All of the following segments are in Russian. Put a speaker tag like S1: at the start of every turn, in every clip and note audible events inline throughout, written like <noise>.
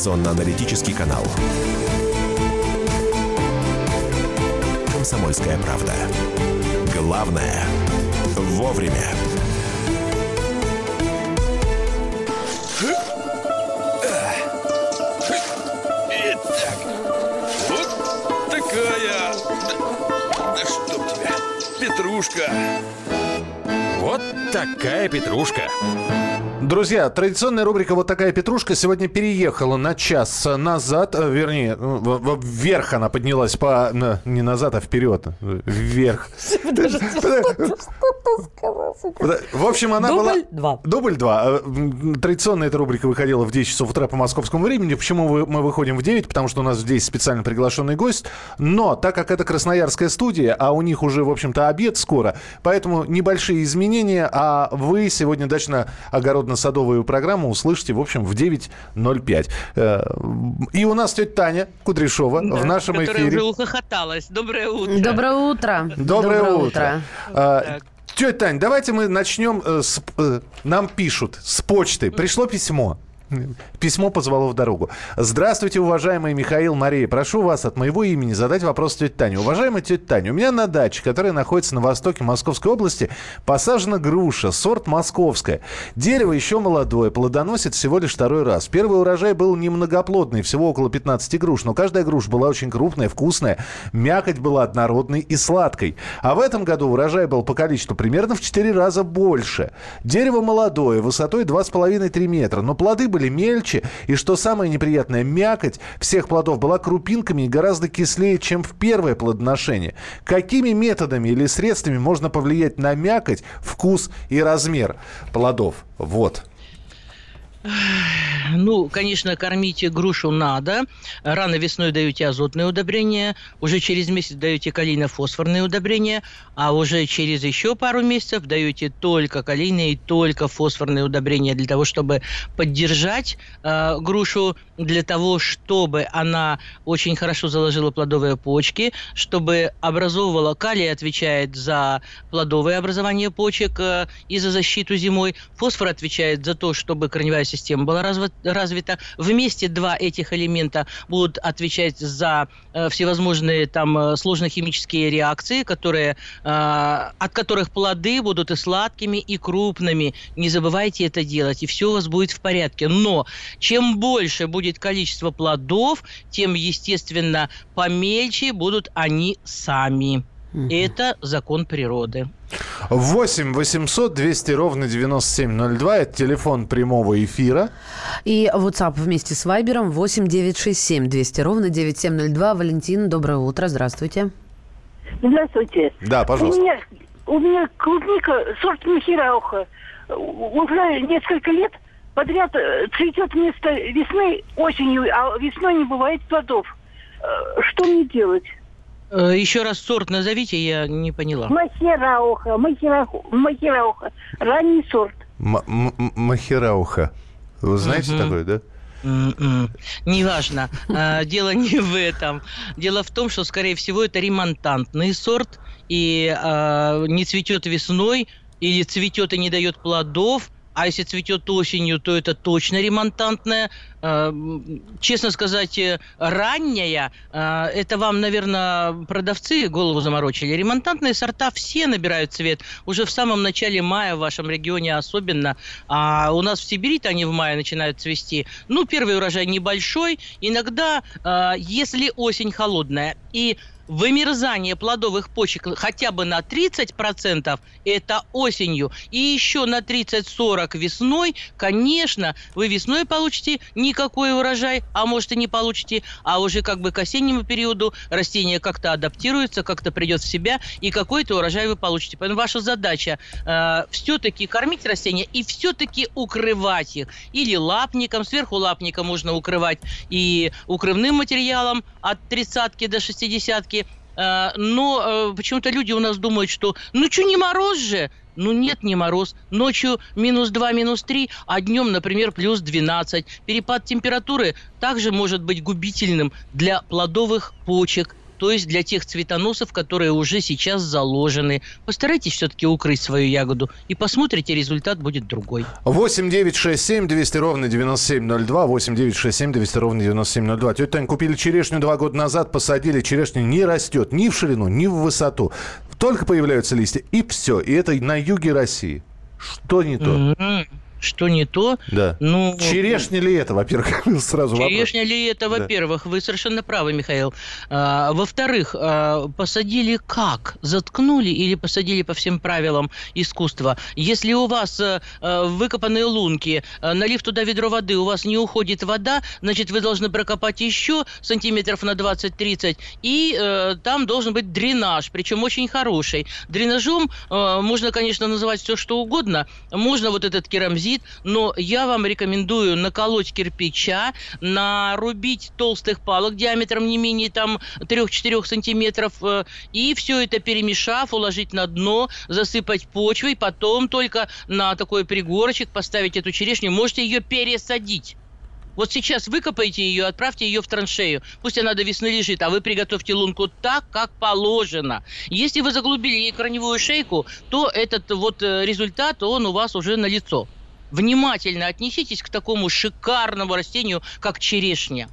S1: информационно-аналитический канал. «Комсомольская правда». Главное – вовремя.
S2: Итак, вот такая... Да, да чтоб тебя, петрушка.
S3: Вот такая петрушка.
S4: Друзья, традиционная рубрика «Вот такая петрушка» сегодня переехала на час назад, э, вернее, ну, вверх она поднялась по... Не назад, а вперед. Вверх. <laughs> В общем, она была...
S5: Дубль два.
S4: Дубль два. Э, м, Традиционно эта рубрика выходила в 10 часов утра по московскому времени. Почему мы выходим в 9? Потому что у нас здесь специально приглашенный гость. Но так как это красноярская студия, а у них уже, в общем-то, обед скоро, поэтому небольшие изменения, а вы сегодня дачно-огородно-садовую программу услышите, в общем, в 9.05. Э, И у нас тетя Таня Кудряшова в нашем
S6: которая
S4: эфире.
S6: уже ухохоталась. Доброе утро.
S5: Доброе утро.
S4: Доброе, утро. А,
S6: Так.
S4: Тетя Тань, давайте мы начнем э, с... э, Нам пишут с почты. Пришло письмо. Письмо позвало в дорогу. Здравствуйте, уважаемый Михаил Мария. Прошу вас от моего имени задать вопрос тете Тане. Уважаемая тетя Таня, у меня на даче, которая находится на востоке Московской области, посажена груша, сорт московская. Дерево еще молодое, плодоносит всего лишь второй раз. Первый урожай был немногоплодный, всего около 15 груш, но каждая груша была очень крупная, вкусная, мякоть была однородной и сладкой. А в этом году урожай был по количеству примерно в 4 раза больше. Дерево молодое, высотой 2,5-3 метра, но плоды были мельче, и что самое неприятное, мякоть всех плодов была крупинками и гораздо кислее, чем в первое плодоношение. Какими методами или средствами можно повлиять на мякоть, вкус и размер плодов? Вот.
S6: Ну, конечно, кормите грушу надо. Рано весной даете азотные удобрения, уже через месяц даете калийно-фосфорные удобрения, а уже через еще пару месяцев даете только калийные и только фосфорные удобрения для того, чтобы поддержать э, грушу, для того, чтобы она очень хорошо заложила плодовые почки, чтобы образовывала калий отвечает за плодовое образование почек э, и за защиту зимой. Фосфор отвечает за то, чтобы корневая система была развита. Вместе два этих элемента будут отвечать за э, всевозможные там э, сложно-химические реакции, которые, э, от которых плоды будут и сладкими, и крупными. Не забывайте это делать, и все у вас будет в порядке. Но чем больше будет количество плодов, тем, естественно, помельче будут они сами. Это закон природы.
S4: 8 800 200 ровно 9702. Это телефон прямого эфира.
S5: И WhatsApp вместе с Вайбером 8 967 200 ровно 9702. Валентин, доброе утро. Здравствуйте.
S7: Здравствуйте.
S4: Да,
S7: У
S4: пожалуйста.
S7: меня, у меня клубника сорт Махирауха. Уже несколько лет подряд э, цветет вместо весны осенью, а весной не бывает плодов. Э, Что мне делать?
S6: Э, Еще раз сорт назовите, я не поняла.
S7: Махирауха, Махирауха, Махирауха. Ранний сорт.
S4: М- м- м- Махирауха. Вы знаете
S6: Мгм.
S4: такое, да?
S6: М-м. Неважно. А, Дело не в этом. Дело в том, что, скорее всего, это ремонтантный сорт и а, не цветет весной или цветет и не дает плодов. А если цветет осенью, то это точно ремонтантная. М, Честно сказать, э, ранняя. а, Это вам, наверное, продавцы голову заморочили. Ремонтантные сорта все набирают цвет уже в самом начале мая в вашем регионе особенно. А у нас в Сибири-то они в мае начинают цвести. Ну, первый урожай небольшой. Иногда, если осень холодная и вымерзание плодовых почек хотя бы на 30%, это осенью, и еще на 30-40 весной, конечно, вы весной получите никакой урожай, а может и не получите, а уже как бы к осеннему периоду растение как-то адаптируется, как-то придет в себя, и какой-то урожай вы получите. Поэтому ваша задача э, все-таки кормить растения и все-таки укрывать их. Или лапником, сверху лапника можно укрывать и укрывным материалом от 30 до 60 но э, почему-то люди у нас думают, что ну что, не мороз же? Ну нет, не мороз. Ночью минус 2, минус 3, а днем, например, плюс 12. Перепад температуры также может быть губительным для плодовых почек то есть для тех цветоносов, которые уже сейчас заложены. Постарайтесь все-таки укрыть свою ягоду и посмотрите, результат будет другой.
S4: 8 9 6 7 200 ровно 9702. 8 9 6 7 200 ровно 9702. Тетя Тань, купили черешню два года назад, посадили, черешня не растет ни в ширину, ни в высоту. Только появляются листья, и все. И это на юге России. Что не то?
S6: Мгм. Что не то?
S4: Да.
S6: Ну,
S4: Черешня ли это, во-первых, <laughs> сразу вопрос.
S6: Черешня ли это,
S4: Да.
S6: во-первых? Вы совершенно правы, Михаил. А, во-вторых, а, посадили как? Заткнули или посадили по всем правилам искусства? Если у вас а, а, выкопанные лунки, а, налив туда ведро воды, у вас не уходит вода, значит, вы должны прокопать еще сантиметров на 20-30, и э, там должен быть дренаж, причем очень хороший. Дренажом можно, конечно, называть все, что угодно. Можно вот этот керамзит, но я вам рекомендую наколоть кирпича, нарубить толстых палок диаметром не менее там 3-4 сантиметров, э, и все это перемешав, уложить на дно, засыпать почвой, потом только на такой пригорочек поставить эту черешню. Можете ее пересадить. Вот сейчас выкопайте ее, отправьте ее в траншею. Пусть она до весны лежит, а вы приготовьте лунку так, как положено. Если вы заглубили ей корневую шейку, то этот вот э, результат, он у вас уже налицо. Внимательно отнеситесь к такому шикарному растению, как черешня.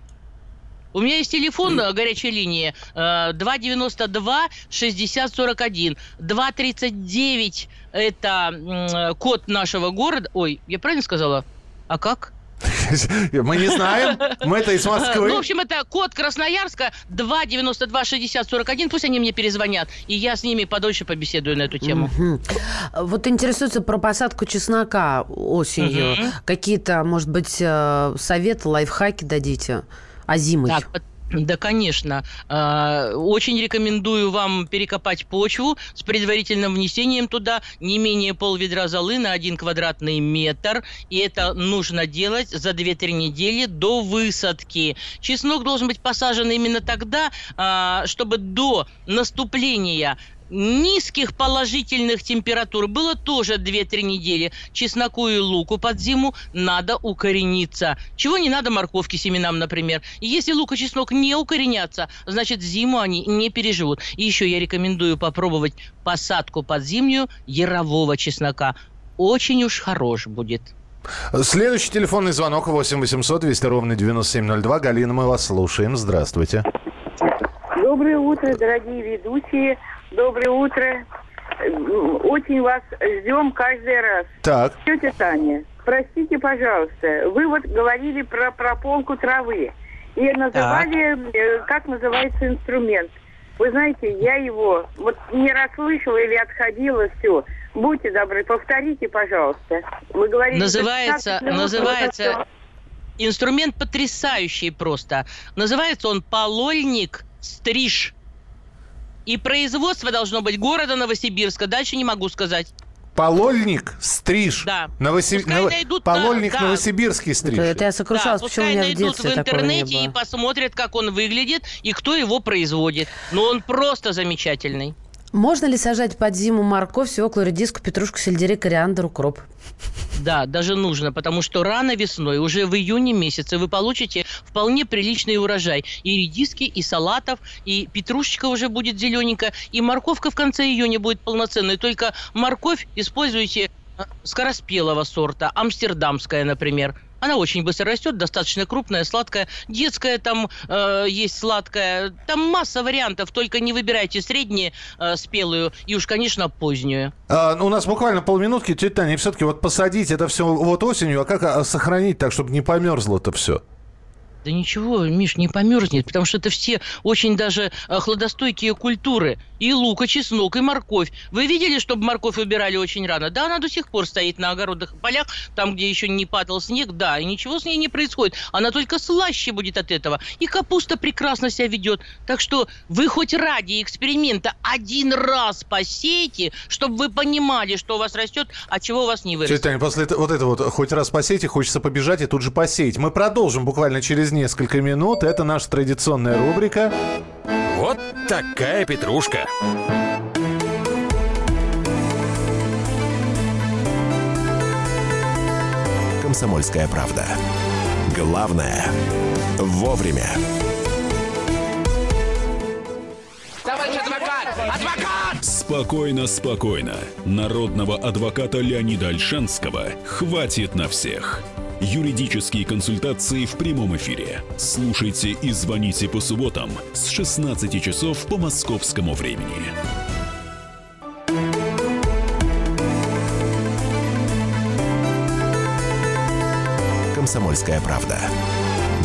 S6: У меня есть телефон э, горячей линии э, 292 60 41. 239 это м, код нашего города. Ой, я правильно сказала? А как?
S4: Мы не знаем. Мы это из
S6: Ну, в
S4: Москвы.
S6: общем, это код Красноярска 292 60 41. Пусть они мне перезвонят, и я с ними подольше побеседую на эту тему.
S5: Вот интересуется про посадку чеснока осенью. Какие-то, может быть, э, советы, лайфхаки дадите? А зимой?
S6: Так, да, конечно. А, Очень рекомендую вам перекопать почву с предварительным внесением туда не менее пол-ведра золы на один квадратный метр. И это нужно делать за 2-3 недели до высадки. Чеснок должен быть посажен именно тогда, а, чтобы до наступления низких положительных температур было тоже 2-3 недели. Чесноку и луку под зиму надо укорениться. Чего не надо морковки семенам, например. И если лук и чеснок не укоренятся, значит зиму они не переживут. И еще я рекомендую попробовать посадку под зимнюю ярового чеснока. Очень уж хорош будет.
S4: Следующий телефонный звонок 8 800 200 ровно 9702. Галина, мы вас слушаем. Здравствуйте.
S8: Доброе утро, дорогие ведущие. Доброе утро. Очень вас ждем каждый раз.
S4: Так.
S8: Тетя Таня, простите, пожалуйста, вы вот говорили про прополку травы. И называли, э, как называется инструмент. Вы знаете, я его вот не расслышала или отходила, все. Будьте добры, повторите, пожалуйста. Вы говорили...
S6: Называется,
S8: 15 минут,
S6: называется инструмент потрясающий просто. Называется он полольник стриж. И производство должно быть города Новосибирска. Дальше не могу сказать.
S4: Полольник, стриж.
S6: Да.
S4: Новоси-
S6: Пускай
S4: Ново-
S6: найдут на-
S4: Полольник
S6: да.
S4: новосибирский стриж.
S5: Это, это я сокрушалась,
S6: да,
S5: почему у
S6: пускай
S5: меня в
S6: найдут в
S5: не
S6: интернете и посмотрят, как он выглядит и кто его производит. Но он просто замечательный.
S5: Можно ли сажать под зиму морковь, свеклу, редиску, петрушку, сельдерей, кориандр, укроп?
S6: Да, даже нужно, потому что рано весной, уже в июне месяце, вы получите вполне приличный урожай. И редиски, и салатов, и петрушечка уже будет зелененькая, и морковка в конце июня будет полноценной. Только морковь используйте э, скороспелого сорта, амстердамская, например. Она очень быстро растет, достаточно крупная, сладкая. Детская там э, есть сладкая. Там масса вариантов, только не выбирайте среднюю э, спелую и уж, конечно, позднюю.
S4: А, ну, у нас буквально полминутки. Тетя Таня, все-таки вот посадить это все вот осенью, а как а, сохранить так, чтобы не померзло-то все?
S6: Да ничего, Миш, не померзнет, потому что это все очень даже э, хладостойкие культуры. И лук, и чеснок, и морковь. Вы видели, чтобы морковь убирали очень рано? Да, она до сих пор стоит на огородах и полях, там, где еще не падал снег, да, и ничего с ней не происходит. Она только слаще будет от этого. И капуста прекрасно себя ведет. Так что вы хоть ради эксперимента один раз посейте, чтобы вы понимали, что у вас растет, а чего у вас не вырастет.
S4: Тетя Таня, после вот этого вот хоть раз посеять, хочется побежать и тут же посеять. Мы продолжим буквально через несколько минут. Это наша традиционная рубрика.
S3: Вот такая петрушка.
S1: «Комсомольская правда». Главное – вовремя.
S9: Спокойно, спокойно. Народного адвоката Леонида Альшанского хватит на всех. Юридические консультации в прямом эфире. Слушайте и звоните по субботам с 16 часов по московскому времени.
S1: «Комсомольская правда».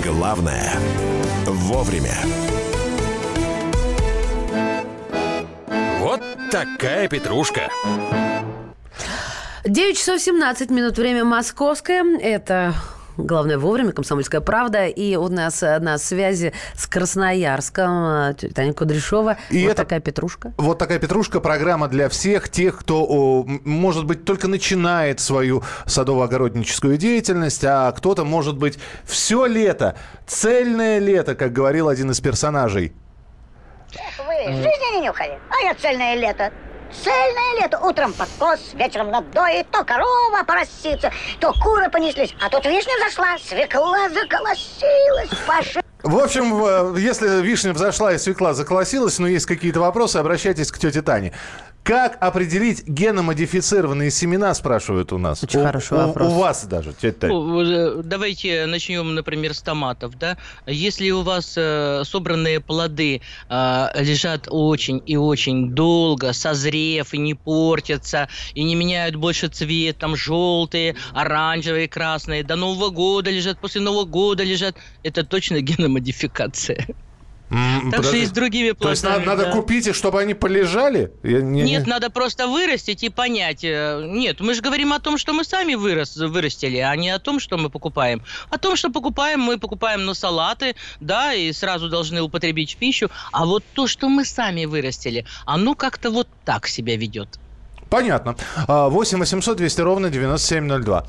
S1: Главное – вовремя.
S3: Вот такая петрушка.
S5: 9 часов 17 минут, время московское. Это Главное вовремя, «Комсомольская правда». И у нас на связи с Красноярском тетя Таня Кудряшова.
S4: И
S5: вот
S4: это-
S5: такая петрушка.
S4: Вот такая петрушка, программа для всех тех, кто, о, может быть, только начинает свою садово-огородническую деятельность, а кто-то, может быть, все лето, цельное лето, как говорил один из персонажей.
S10: Вы жизни не нюхали? А я цельное лето. Цельное лето. Утром подкос, вечером надоит, то корова поросится, то куры понеслись. А тут вишня зашла, свекла заколосилась, пошла.
S4: В общем, э, если вишня взошла и свекла заколосилась, но есть какие-то вопросы, обращайтесь к тете Тане. Как определить геномодифицированные семена, спрашивают у нас.
S5: Очень
S4: У-
S5: хороший
S4: у,
S5: вопрос.
S4: У вас даже, тетя Таня.
S6: Ну, Давайте начнем, например, с томатов. Да? Если у вас э, собранные плоды э, лежат очень и очень долго, созрев и не портятся, и не меняют больше цвет, там желтые, оранжевые, красные, до Нового года лежат, после Нового года лежат, это точно геномодификация.
S4: М,
S6: Так что и с другими
S4: То есть
S6: плодами.
S4: надо, надо
S6: да.
S4: купить, и чтобы они полежали? Я не-
S6: Нет, надо просто вырастить и понять. э, Нет, мы же говорим о том, что мы сами вырос, вырастили, а не о том, что мы покупаем. О том, что покупаем, мы покупаем на салаты, да, и сразу должны употребить в пищу. А вот то, что мы сами вырастили, оно как-то вот так себя ведет.
S4: Понятно. А, 8 800 200 ровно 9702.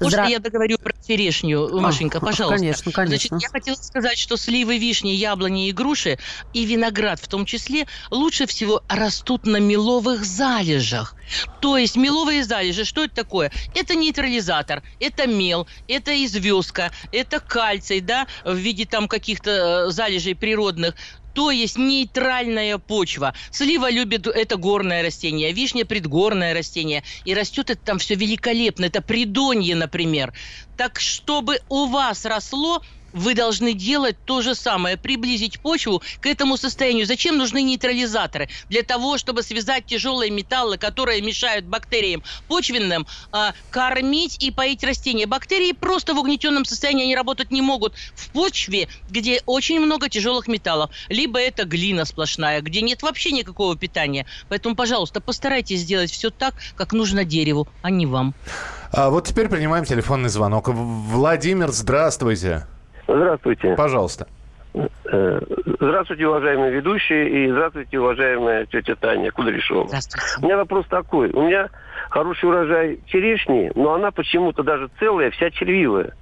S6: Можно
S5: Здра-
S6: я договорю про черешню, Машенька,
S5: А,
S6: пожалуйста?
S5: конечно, конечно.
S6: Значит, я хотела сказать, что сливы, вишни, яблони и груши, и виноград в том числе, лучше всего растут на меловых залежах. То есть меловые залежи, что это такое? Это нейтрализатор, это мел, это известка, это кальций, да, в виде там каких-то э, залежей природных. То есть нейтральная почва. Слива любит это горное растение, вишня предгорное растение. И растет это там все великолепно. Это придонье, например. Так чтобы у вас росло, вы должны делать то же самое, приблизить почву к этому состоянию. Зачем нужны нейтрализаторы? Для того, чтобы связать тяжелые металлы, которые мешают бактериям почвенным, а, кормить и поить растения. Бактерии просто в угнетенном состоянии они работать не могут. В почве, где очень много тяжелых металлов, либо это глина сплошная, где нет вообще никакого питания. Поэтому, пожалуйста, постарайтесь сделать все так, как нужно дереву, а не вам.
S4: А вот теперь принимаем телефонный звонок. Владимир, здравствуйте.
S11: Здравствуйте.
S4: Пожалуйста.
S11: Э, Здравствуйте, уважаемые ведущие, и здравствуйте, уважаемая тетя Таня Кудряшова.
S6: Здравствуйте.
S11: У меня вопрос такой. У меня хороший урожай черешни, но она почему-то даже целая, вся червивая.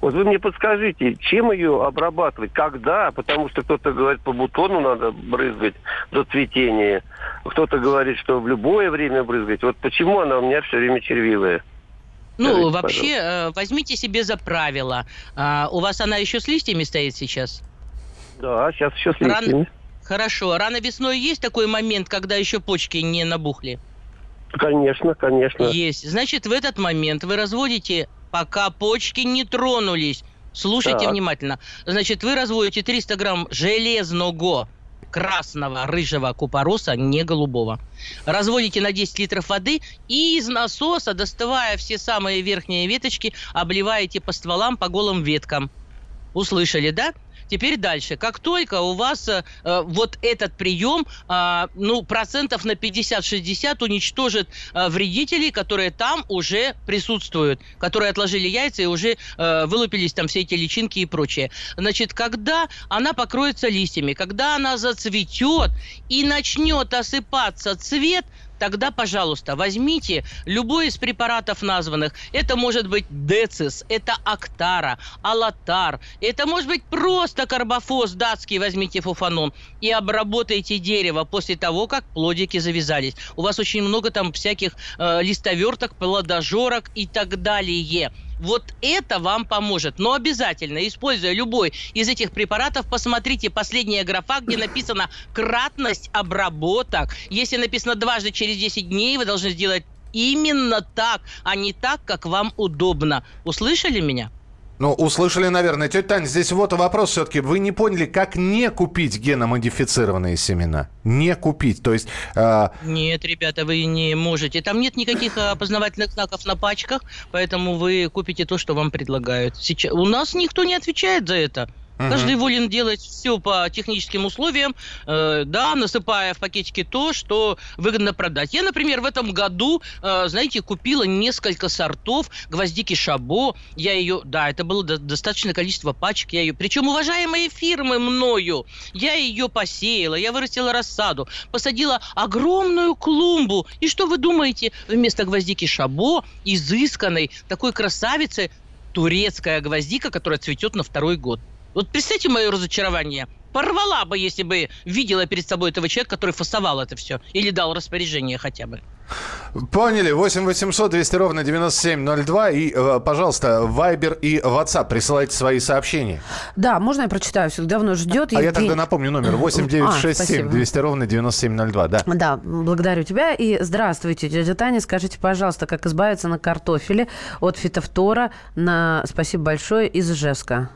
S11: Вот вы мне подскажите, чем ее обрабатывать, когда? Потому что кто-то говорит, по бутону надо брызгать до цветения. Кто-то говорит, что в любое время брызгать. Вот почему она у меня все время червивая?
S6: Ну, вообще, э, возьмите себе за правило. А, у вас она еще с листьями стоит сейчас?
S11: Да, сейчас еще с листьями.
S6: Хорошо. Рано весной есть такой момент, когда еще почки не набухли?
S11: Конечно, конечно.
S6: Есть. Значит, в этот момент вы разводите, пока почки не тронулись. Слушайте
S11: Так.
S6: внимательно. Значит, вы разводите 300 грамм железного красного рыжего купороса, не голубого. Разводите на 10 литров воды и из насоса, доставая все самые верхние веточки, обливаете по стволам, по голым веткам. Услышали, да? Теперь дальше. Как только у вас э, э, вот этот прием, а, ну, процентов на 50-60 уничтожит э, вредителей, которые там уже присутствуют, которые отложили яйца и уже э, вылупились там все эти личинки и прочее. Значит, когда она покроется листьями, когда она зацветет и начнет осыпаться цвет, тогда, пожалуйста, возьмите любой из препаратов названных. Это может быть Децис, это Актара, Алатар, это может быть просто карбофос датский, возьмите фуфанон и обработайте дерево после того, как плодики завязались. У вас очень много там всяких э, листоверток, плодожорок и так далее. Вот это вам поможет. Но обязательно, используя любой из этих препаратов, посмотрите последняя графа, где написано кратность обработок. Если написано дважды через 10 дней, вы должны сделать именно так, а не так, как вам удобно. Услышали меня?
S4: Ну, услышали, наверное. Тетя Таня, здесь вот вопрос все-таки. Вы не поняли, как не купить геномодифицированные семена? Не купить, то есть... Э...
S6: Нет, ребята, вы не можете. Там нет никаких опознавательных знаков на пачках, поэтому вы купите то, что вам предлагают. Сейчас... У нас никто не отвечает за это. Угу. Каждый волен делать все по техническим условиям, э, да, насыпая в пакетики то, что выгодно продать. Я, например, в этом году, э, знаете, купила несколько сортов гвоздики Шабо. Я ее, да, это было до, достаточное количество пачек. Я ее, причем уважаемые фирмы мною, я ее посеяла, я вырастила рассаду, посадила огромную клумбу. И что вы думаете, вместо гвоздики Шабо, изысканной, такой красавицы, турецкая гвоздика, которая цветет на второй год. Вот представьте мое разочарование. Порвала бы, если бы видела перед собой этого человека, который фасовал это все. Или дал распоряжение хотя бы.
S4: Поняли. 8 800 200 ровно 9702. И, э, пожалуйста, Вайбер и WhatsApp присылайте свои сообщения.
S5: Да, можно я прочитаю? Все давно ждет.
S4: А Евгений... я тогда напомню номер. <clears throat> 8 967 а, 200 ровно 9702. Да.
S5: да, благодарю тебя. И здравствуйте, дядя Таня. Скажите, пожалуйста, как избавиться на картофеле от фитофтора на... Спасибо большое из Ижевска.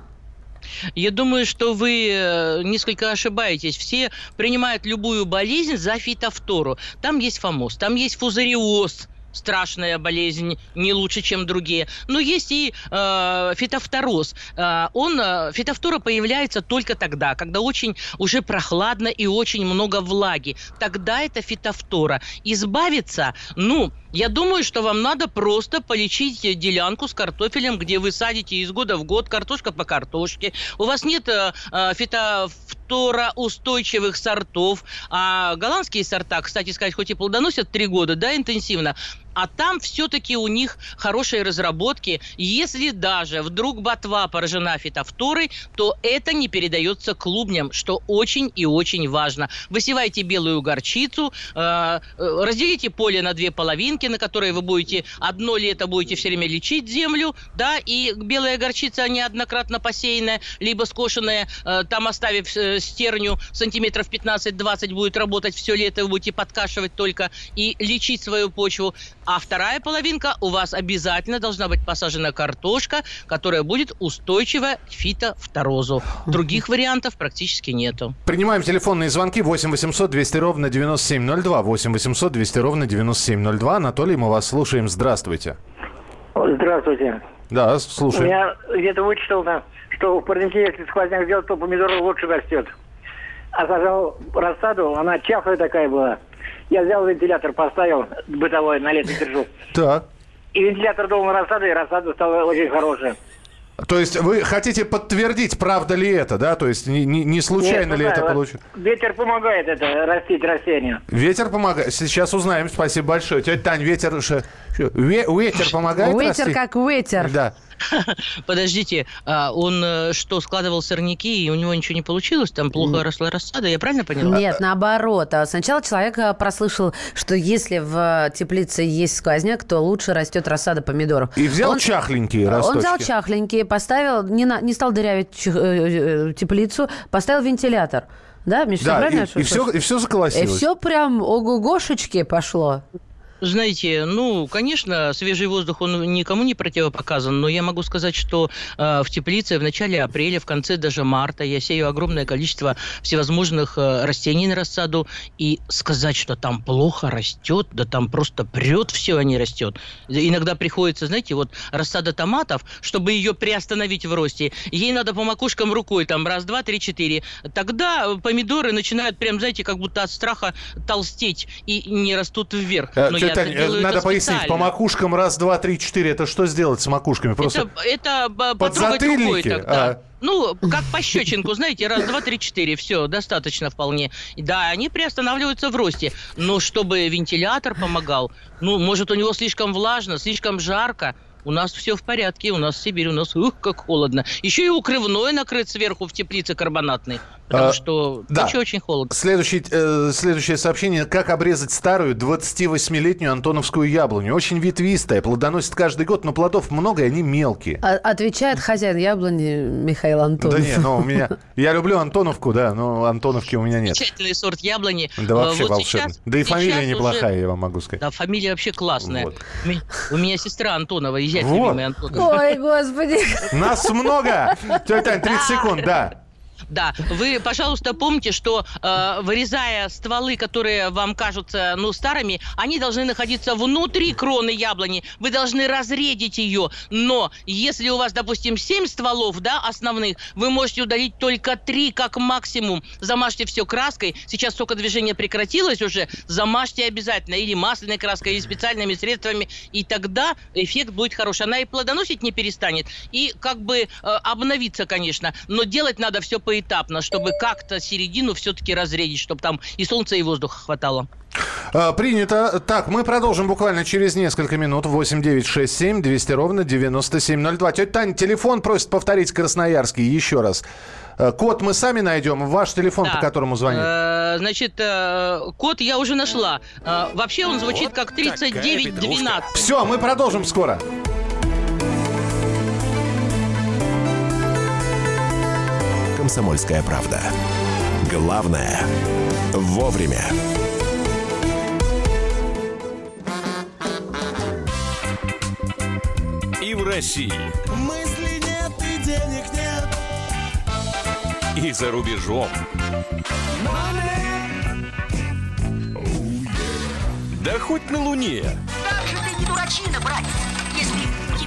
S6: Я думаю, что вы э, несколько ошибаетесь. Все принимают любую болезнь за фитофтору. Там есть фомоз, там есть фузариоз, страшная болезнь, не лучше, чем другие. Но есть и э, фитофтороз. Э, он, э, фитофтора появляется только тогда, когда очень уже прохладно и очень много влаги. Тогда это фитофтора. Избавиться, ну, я думаю, что вам надо просто полечить делянку с картофелем, где вы садите из года в год картошка по картошке. У вас нет э, э фитофтороустойчивых сортов. А голландские сорта, кстати сказать, хоть и плодоносят три года, да, интенсивно, а там все-таки у них хорошие разработки. Если даже вдруг ботва поражена фитофторой, то это не передается клубням, что очень и очень важно. Высевайте белую горчицу, э, э, разделите поле на две половинки, на которые вы будете одно лето будете все время лечить землю, да, и белая горчица неоднократно посеянная, либо скошенная, э, там оставив стерню сантиметров 15-20 будет работать все лето, вы будете подкашивать только и лечить свою почву. А вторая половинка у вас обязательно должна быть посажена картошка, которая будет устойчива к фитофторозу. Других вариантов практически нету.
S4: Принимаем телефонные звонки 8 800 200 ровно 9702. 8 800 200 ровно 9702. Анатолий, мы вас слушаем. Здравствуйте.
S12: Здравствуйте.
S4: Да, слушаю.
S12: Я где-то вычитал, да, что в парнике, если сквозняк сделать, то помидор лучше растет. А сажал рассаду, она чахлая такая была. Я взял вентилятор, поставил бытовой, на лето держу.
S4: Так.
S12: И вентилятор дул на рассаду, и рассада стала очень хорошая.
S4: То есть вы хотите подтвердить, правда ли это, да? То есть не, не, не случайно Нет, ли это получилось?
S12: Ветер помогает это растить растения.
S4: Ветер помогает. Сейчас узнаем. Спасибо большое. Тетя Тань, ветер... Ветер помогает
S5: Ветер
S4: расти?
S5: как ветер.
S4: Да. <laughs>
S6: Подождите, а он э, что, складывал сорняки, и у него ничего не получилось? Там плохо росла рассада, я правильно поняла?
S5: Нет, наоборот. А сначала человек э, прослышал, что если в теплице есть сквозняк, то лучше растет рассада помидоров.
S4: И взял он, чахленькие росточки.
S5: Он взял чахленькие, поставил, не, на, не стал дырявить э, теплицу, поставил вентилятор. Да, Миша,
S4: да,
S5: правильно?
S4: И, и, все, и все заколосилось.
S5: И все прям ого-гошечки пошло.
S6: Знаете, ну, конечно, свежий воздух, он никому не противопоказан, но я могу сказать, что э, в теплице в начале апреля, в конце даже марта я сею огромное количество всевозможных э, растений на рассаду, и сказать, что там плохо растет, да там просто прет все, а не растет. Иногда приходится, знаете, вот рассада томатов, чтобы ее приостановить в росте, ей надо по макушкам рукой, там, раз, два, три, четыре. Тогда помидоры начинают прям, знаете, как будто от страха толстеть и не растут вверх.
S4: Э, но Тань, надо пояснить, по макушкам раз, два, три, четыре, это что сделать с макушками?
S6: Просто это, это потрогать рукой тогда. А. Ну, как по щечинку, знаете, раз, два, три, четыре, все, достаточно вполне. Да, они приостанавливаются в росте, но чтобы вентилятор помогал, ну, может, у него слишком влажно, слишком жарко, у нас все в порядке, у нас в Сибири, у нас ух, как холодно. Еще и укрывной накрыт сверху в теплице карбонатной, потому
S4: А,
S6: что
S4: да.
S6: ночью очень холодно.
S4: Следующий, э, следующее сообщение. Как обрезать старую 28-летнюю антоновскую яблоню? Очень ветвистая, плодоносит каждый год, но плодов много, и они мелкие.
S5: А- Отвечает хозяин яблони Михаил Антонов.
S4: Да не, ну у меня... Я люблю Антоновку, да, но Антоновки у меня нет.
S6: Замечательный сорт яблони.
S4: Да
S6: Э,
S4: вообще
S6: вот
S4: волшебно.
S6: сейчас-
S4: Да и фамилия
S6: уже-
S4: неплохая, я вам могу сказать.
S6: Да, фамилия вообще классная.
S4: Вот.
S6: У меня сестра Антонова, и зять
S4: Вот.
S6: любимый Антонов.
S5: Ой, господи.
S4: Нас много! Тетя Тань, 30 секунд, да.
S6: Да, вы, пожалуйста, помните, что э, вырезая стволы, которые вам кажутся, ну, старыми, они должны находиться внутри кроны яблони. Вы должны разредить ее. Но если у вас, допустим, 7 стволов, да, основных, вы можете удалить только 3 как максимум. Замажьте все краской. Сейчас только движение прекратилось уже. Замажьте обязательно или масляной краской, или специальными средствами. И тогда эффект будет хороший. Она и плодоносить не перестанет. И как бы э, обновиться, конечно. Но делать надо все поэтапно, чтобы как-то середину все-таки разредить, чтобы там и солнца, и воздуха хватало.
S4: А, Принято. Так, мы продолжим буквально через несколько минут. 8 9 6 7 200 ровно 9702. Тетя Таня, телефон просит повторить Красноярский еще раз. Э, Код мы сами найдем. Ваш телефон, по
S6: Да.
S4: которому звонить.
S6: Э, Значит, э, код я уже нашла. Вообще он звучит как 3912.
S4: Все, мы продолжим скоро.
S1: «Комсомольская правда». Главное – вовремя.
S3: И в России,
S13: Мысли нет и денег нет.
S3: и за рубежом. Да хоть на Луне.
S14: Как же ты не дурачина, братец,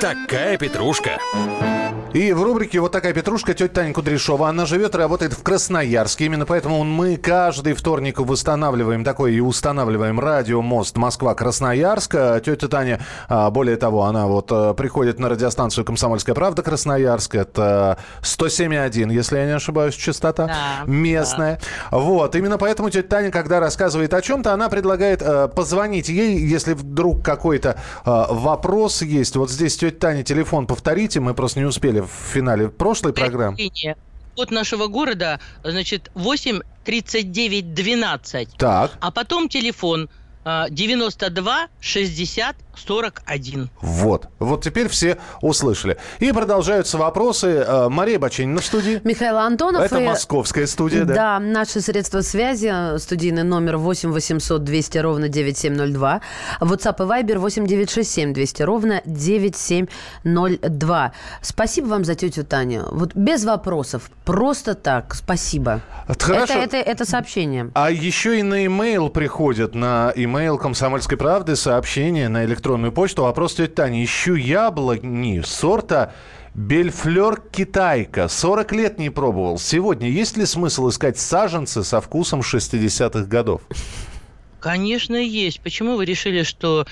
S3: Такая петрушка.
S4: И в рубрике «Вот такая петрушка» тетя Таня Кудряшова. Она живет и работает в Красноярске. Именно поэтому мы каждый вторник восстанавливаем такой и устанавливаем радиомост Москва-Красноярск. А Тетя Таня, а, более того, она вот а, приходит на радиостанцию «Комсомольская правда» Красноярск. Это 107,1, если я не ошибаюсь, частота
S6: Да,
S4: местная. Вот, именно поэтому тетя Таня, когда рассказывает о чем-то, она предлагает э, позвонить ей, если вдруг какой-то вопрос есть. Вот здесь тетя Таня телефон повторите, мы просто не успели в финале прошлой программы.
S6: Код нашего города, значит, 8 39 12.
S4: Так.
S6: А потом телефон 92 60 41.
S4: Вот. Вот теперь все услышали. И продолжаются вопросы. Э, Мария Баченина в студии.
S5: Михаил Антонов.
S4: Это
S5: и-
S4: московская студия, да?
S5: Да, наши средства связи, студийный номер 8 800 200 ровно 9702, WhatsApp и Viber 8 967 200 ровно 9702. Спасибо вам за тетю Таню. Вот без вопросов, просто так, спасибо.
S4: Это хорошо.
S5: Это, это, это сообщение.
S4: А еще и на e-mail приходят, на e-mail «Комсомольской правды» сообщения на электронную почту. Вопрос тети Тани. Ищу яблони сорта Бельфлер Китайка. 40 лет не пробовал. Сегодня есть ли смысл искать саженцы со вкусом 60-х годов?
S6: Конечно, есть. Почему вы решили, что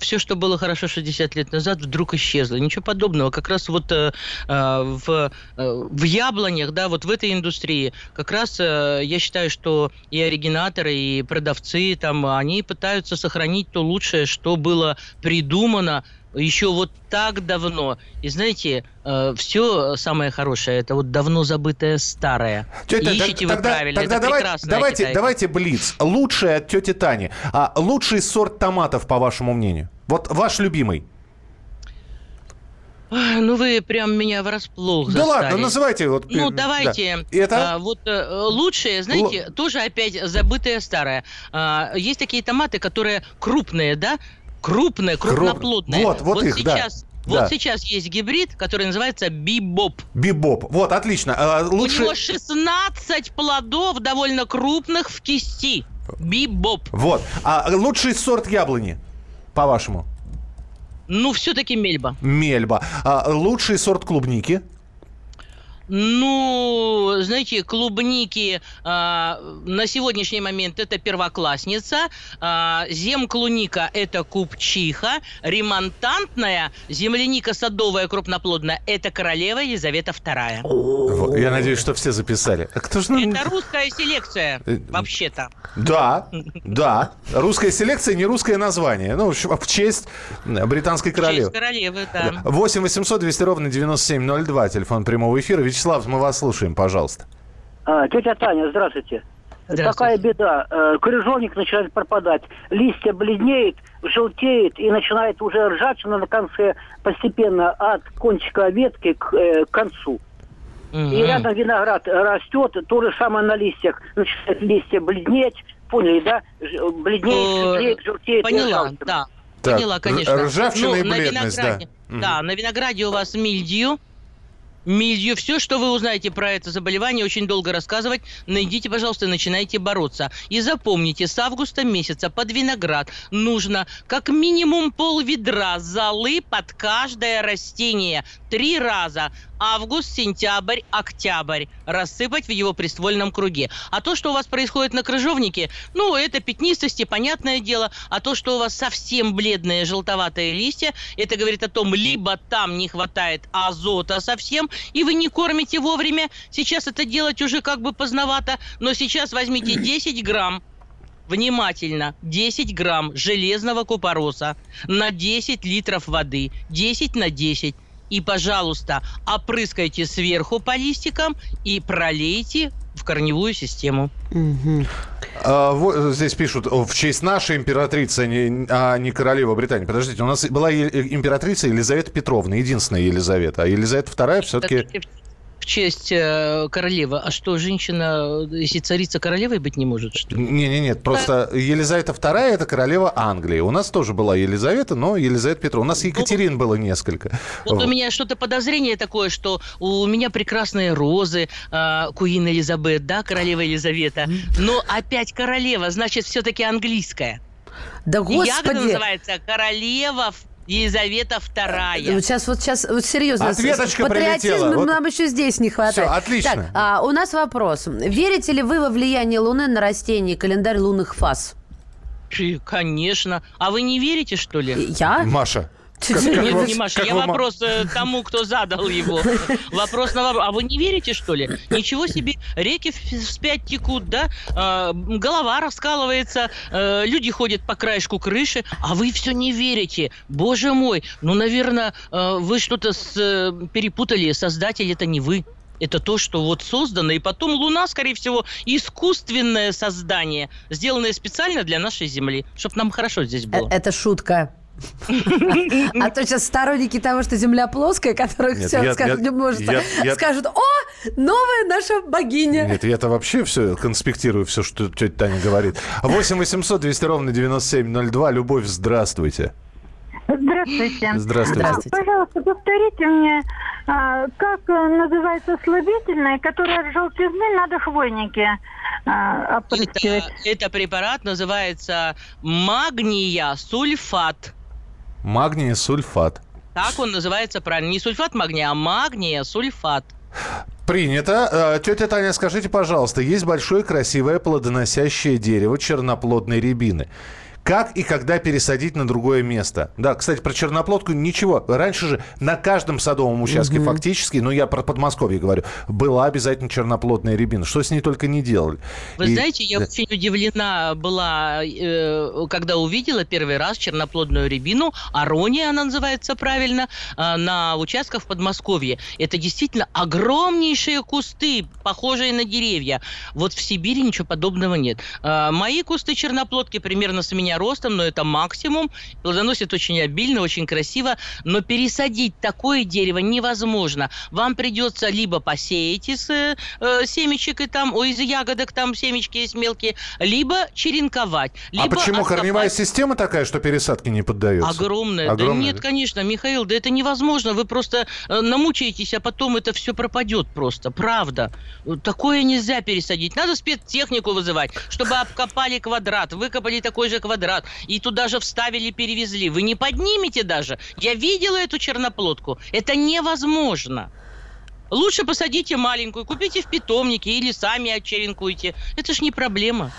S6: все, что было хорошо 60 лет назад, вдруг исчезло? Ничего подобного. Как раз вот э, э, в, э, в яблонях, да, вот в этой индустрии, как раз э, я считаю, что и оригинаторы, и продавцы там, они пытаются сохранить то лучшее, что было придумано еще вот так давно. И знаете, все самое хорошее, это вот давно забытое старое.
S4: Тетя,
S6: И
S4: так-
S6: ищите
S4: тогда,
S6: вы правильно,
S4: тогда
S6: это
S4: давай- давайте, давайте Блиц. Лучший от тети Тани. А лучший сорт томатов, по вашему мнению? Вот ваш любимый.
S6: Ну, вы прям меня врасплох
S4: Да
S6: застали.
S4: ладно, называйте. Вот,
S6: Ну,
S4: да.
S6: давайте.
S4: И Это?
S6: а, вот э, лучшее, знаете, тоже опять забытое старое. А, есть такие томаты, которые крупные, да? Крупные,
S4: Круп-
S6: крупноплодные.
S4: Вот, вот их, да.
S6: сейчас, Вот
S4: Да.
S6: сейчас есть гибрид, который называется бибоп.
S4: Бибоп. Вот, отлично. А, лучше...
S6: У него 16 плодов довольно крупных в кисти. Бибоп.
S4: Вот. А лучший сорт яблони, по-вашему?
S6: Ну, все-таки мельба.
S4: Мельба. А, лучший сорт клубники?
S6: Ну, знаете, клубники а, на сегодняшний момент это первоклассница, а, земклуника это купчиха, ремонтантная земляника садовая крупноплодная это королева Елизавета II.
S4: Вот, Я надеюсь, что все записали. А кто же
S6: Это русская селекция,
S4: Э,
S6: вообще-то.
S4: Да, да. Русская селекция, не русское название. Ну, в в честь британской королевы.
S6: Честь королевы, да.
S4: 8 800 200 ровно 9702, телефон прямого эфира. Вячеслав, мы вас слушаем, пожалуйста.
S15: А, тетя Таня, здравствуйте.
S6: Здравствуйте.
S15: Такая беда. Э, Крыжовник начинает пропадать. Листья бледнеет, желтеет и начинает уже ржавчина на конце постепенно от кончика ветки к, э, к концу. И рядом виноград растет, то же самое на листьях. Начинают листья бледнеть, поняли, да? Бледнеет,
S6: Э,
S15: желтеет, желтеет. и
S6: Поняла, да.
S4: Так,
S6: Поняла, конечно.
S4: ржавчина и
S6: на
S4: бледность, да.
S6: Да, на винограде у вас мильдью. Мильдью. Все, что вы узнаете про это заболевание, очень долго рассказывать. Найдите, пожалуйста, начинайте бороться. И запомните, с августа месяца под виноград нужно как минимум пол ведра золы под каждое растение. Три раза. Август, сентябрь, октябрь. Рассыпать в его приствольном круге. А то, что у вас происходит на крыжовнике, ну, это пятнистости, понятное дело. А то, что у вас совсем бледные желтоватые листья, это говорит о том, либо там не хватает азота совсем, и вы не кормите вовремя. Сейчас это делать уже как бы поздновато, но сейчас возьмите <clears throat> 10 грамм Внимательно, 10 грамм железного купороса на 10 литров воды, 10 на 10. И, пожалуйста, опрыскайте сверху по листикам и пролейте в корневую систему.
S4: А, вот здесь пишут, в честь нашей императрицы, а не, а не королева Британии. Подождите, у нас была императрица Елизавета Петровна, единственная Елизавета. А Елизавета II все-таки...
S6: В честь э, королевы. А что, женщина, если царица королевой быть не может, что ли?
S4: Не-не-нет, нет, просто Елизавета II это королева Англии. У нас тоже была Елизавета, но Елизавета Петровна. У нас Екатерин было несколько.
S6: Вот
S4: Вот.
S6: у меня что-то подозрение такое, что у меня прекрасные розы, э, Куин Элизабет, да, королева Елизавета. Но опять королева, значит, все-таки английская.
S5: Да
S6: И ягода
S5: господи!
S6: называется королева Елизавета вторая.
S5: Вот сейчас, вот сейчас, вот серьезно.
S4: Ответочка
S5: Патриотизма
S4: прилетела. Вот.
S5: нам еще здесь не хватает.
S4: Всё, отлично.
S5: Так, а, у нас вопрос. Верите ли вы во влияние Луны на растения и календарь лунных фаз?
S6: Конечно. А вы не верите, что ли?
S5: Я?
S4: Маша.
S6: Нет,
S4: вы-
S6: не Маша,
S4: как
S6: я вопрос э, тому, кто задал его. <laughs> Вопрос на вопрос. А вы не верите, что ли? Ничего себе, реки в- вспять текут, да? А, голова раскалывается, э, люди ходят по краешку крыши, а вы все не верите. Боже мой, ну, наверное, э, вы что-то с, э, перепутали. Создатель это не вы. Это то, что вот создано, и потом Луна, скорее всего, искусственное создание, сделанное специально для нашей Земли, чтобы нам хорошо здесь
S5: Э,
S6: было.
S5: Это шутка. А то сейчас сторонники того, что Земля плоская, которых
S4: Нет,
S5: все
S4: я-
S5: скажут,
S4: я-
S5: не может,
S4: я- я-
S5: скажут, о, новая наша богиня.
S4: Нет, я-то вообще все конспектирую, все, что тетя Таня говорит. 8 800 200 ровно 9702. Любовь, здравствуйте.
S16: Здравствуйте.
S4: Здравствуйте. Здравствуйте.
S16: Пожалуйста, повторите мне, а, как э, называется слабительное, которое от желтизны надо хвойники а, опрыскивать?
S6: Это, это препарат называется магния сульфат.
S4: Магний сульфат.
S6: Так он называется правильно. Не сульфат магния, а магния сульфат.
S4: Принято. Э, Тетя Таня, скажите, пожалуйста, есть большое красивое плодоносящее дерево черноплодной рябины. Как и когда пересадить на другое место? Да, кстати, про черноплодку ничего. Раньше же на каждом садовом участке фактически, ну я про Подмосковье говорю, была обязательно черноплодная рябина. Что с ней только не делали.
S6: Вы
S4: И-
S6: знаете, я
S4: да.
S6: очень удивлена была, э, когда увидела первый раз черноплодную рябину, арония она называется правильно, э, на участках в Подмосковье. Это действительно огромнейшие кусты, похожие на деревья. Вот в Сибири ничего подобного нет. Э, мои кусты черноплодки примерно с меня ростом, но это максимум. Плодоносят очень обильно, очень красиво. Но пересадить такое дерево невозможно. Вам придется либо посеять из э, э, семечек и там, ой, из ягодок там семечки есть мелкие, либо черенковать.
S4: А
S6: либо
S4: почему
S6: откопать.
S4: корневая система такая, что пересадки не поддается?
S6: Огромная. Да нет, конечно, Михаил, да это невозможно. Вы просто э, намучаетесь, а потом это все пропадет просто. Правда. Такое нельзя пересадить. Надо спецтехнику вызывать, чтобы обкопали квадрат, выкопали такой же квадрат, квадрат, и туда же вставили, перевезли. Вы не поднимете даже. Я видела эту черноплодку. Это невозможно. Лучше посадите маленькую, купите в питомнике или сами очеренкуйте. Это ж не проблема.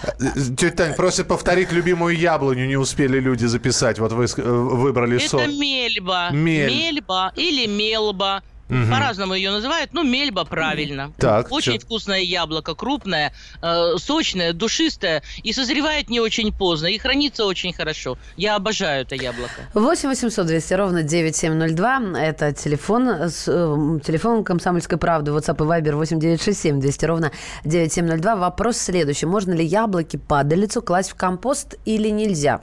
S4: Тетя Тань просит повторить любимую яблоню, не успели люди записать. Вот вы э, выбрали
S6: Это
S4: сорт.
S6: мельба.
S4: Мель.
S6: Мельба или мелба.
S4: Мгм.
S6: По-разному ее называют, но мельба правильно.
S4: Так,
S6: очень
S4: чё?
S6: вкусное яблоко, крупное, э, сочное, душистое и созревает не очень поздно и хранится очень хорошо. Я обожаю это яблоко.
S5: 8 800 200 ровно 9702. Это телефон, с, э, телефон «Комсомольской правды». WhatsApp и Viber 8 967 200 ровно 9702. Вопрос следующий. Можно ли яблоки падалицу класть в компост или нельзя?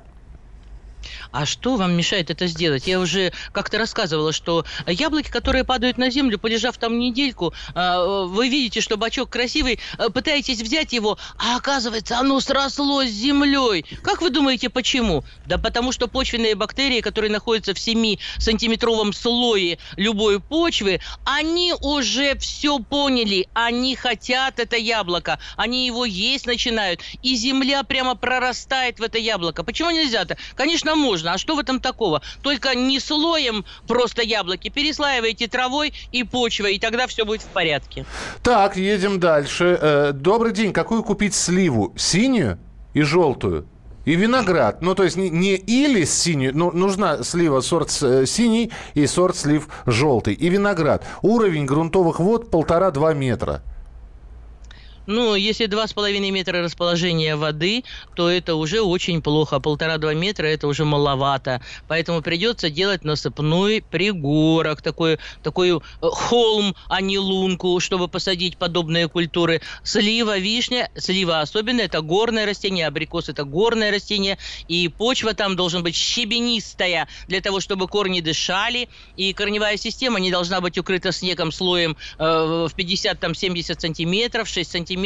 S6: А что вам мешает это сделать? Я уже как-то рассказывала, что яблоки, которые падают на землю, полежав там недельку, а, вы видите, что бачок красивый, а, пытаетесь взять его, а оказывается, оно срослось с землей. Как вы думаете, почему? Да потому что почвенные бактерии, которые находятся в 7-сантиметровом слое любой почвы, они уже все поняли. Они хотят это яблоко. Они его есть начинают. И земля прямо прорастает в это яблоко. Почему нельзя-то? Конечно, можно. А что в этом такого? Только не слоем просто яблоки. Переслаиваете травой и почвой, и тогда все будет в порядке.
S4: Так, едем дальше. Э, Добрый день. Какую купить сливу? Синюю и желтую? И виноград. Ну, то есть не, не или синюю, но нужна слива сорт э, синий и сорт слив желтый. И виноград. Уровень грунтовых вод полтора-два метра.
S6: Ну, если 2,5 метра расположения воды, то это уже очень плохо. Полтора-два метра это уже маловато. Поэтому придется делать насыпной пригорок, такой, такой э, холм, а не лунку, чтобы посадить подобные культуры. Слива, вишня, слива особенно, это горное растение, абрикос это горное растение, и почва там должна быть щебенистая, для того, чтобы корни дышали, и корневая система не должна быть укрыта снегом слоем э, в 50-70 сантиметров, 6 сантиметров,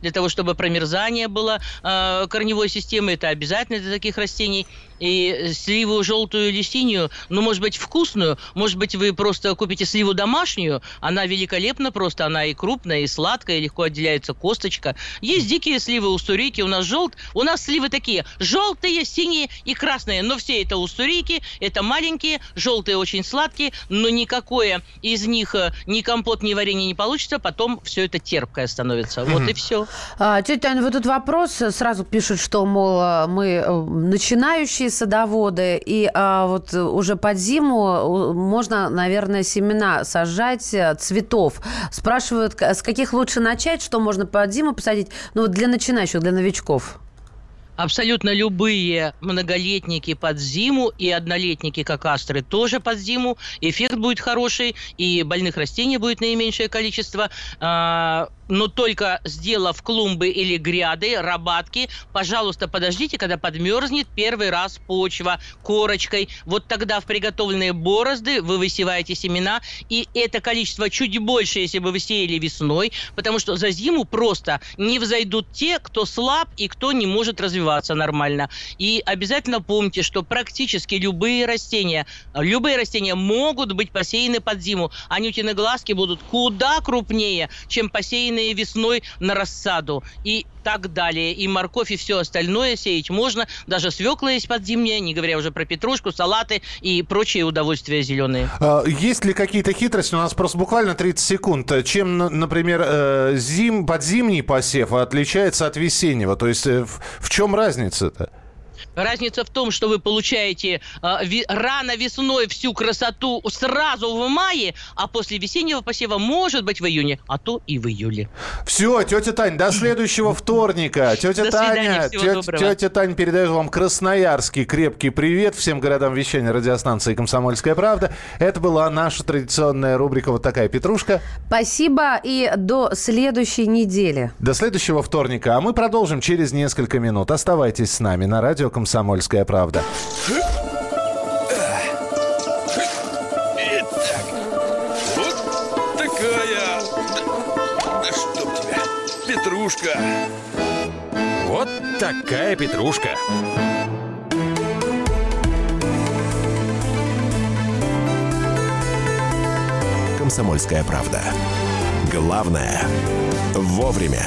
S6: для того, чтобы промерзание было э, корневой системы, это обязательно для таких растений. И сливу желтую или синюю, ну, может быть, вкусную, может быть, вы просто купите сливу домашнюю, она великолепна просто, она и крупная, и сладкая, и легко отделяется косточка. Есть дикие сливы уссурийки, у нас желт, у нас сливы такие, желтые, синие и красные, но все это уссурийки, это маленькие, желтые очень сладкие, но никакое из них э, ни компот, ни варенье не получится, потом все это терпкое становится. Вот и все.
S5: А, тетя Таня, вот тут вопрос. Сразу пишут, что, мол, а, мы э, начинающие садоводы, и а, вот э, уже под зиму э, можно, наверное, семена сажать э, цветов. Спрашивают, с каких лучше начать, что можно под зиму посадить, ну, вот для начинающих, для новичков.
S6: Абсолютно любые многолетники под зиму и однолетники, как астры, тоже под зиму. Эффект будет хороший, и больных растений будет наименьшее количество. Но только сделав клумбы или гряды, рабатки, пожалуйста, подождите, когда подмерзнет первый раз почва корочкой. Вот тогда в приготовленные борозды вы высеваете семена, и это количество чуть больше, если бы вы сеяли весной, потому что за зиму просто не взойдут те, кто слаб и кто не может развиваться нормально. И обязательно помните, что практически любые растения, любые растения могут быть посеяны под зиму. Анютины глазки будут куда крупнее, чем посеянные весной на рассаду. И так далее. И морковь, и все остальное сеять можно. Даже свекла есть подзимняя, не говоря уже про петрушку, салаты и прочие удовольствия зеленые.
S4: А, Есть ли какие-то хитрости? У нас просто буквально 30 секунд. Чем, например, э, зим, подзимний посев отличается от весеннего? То есть э, в чем разница-то?
S6: Разница в том, что вы получаете э, ви- рано весной всю красоту сразу в мае, а после весеннего посева может быть в июне, а то и в июле.
S4: Все, тетя Тань, до следующего вторника. Тетя
S6: До свидания,
S4: Таня,
S6: всего
S4: тетя, тетя Таня передает вам красноярский крепкий привет всем городам вещания радиостанции «Комсомольская правда». Это была наша традиционная рубрика «Вот такая петрушка».
S5: Спасибо и до следующей недели.
S4: До следующего вторника, а мы продолжим через несколько минут. Оставайтесь с нами на радио «Комсомольская правда».
S2: Итак, вот такая... Да, чтоб тебя, петрушка.
S3: Вот такая петрушка.
S1: «Комсомольская правда». Главное – вовремя.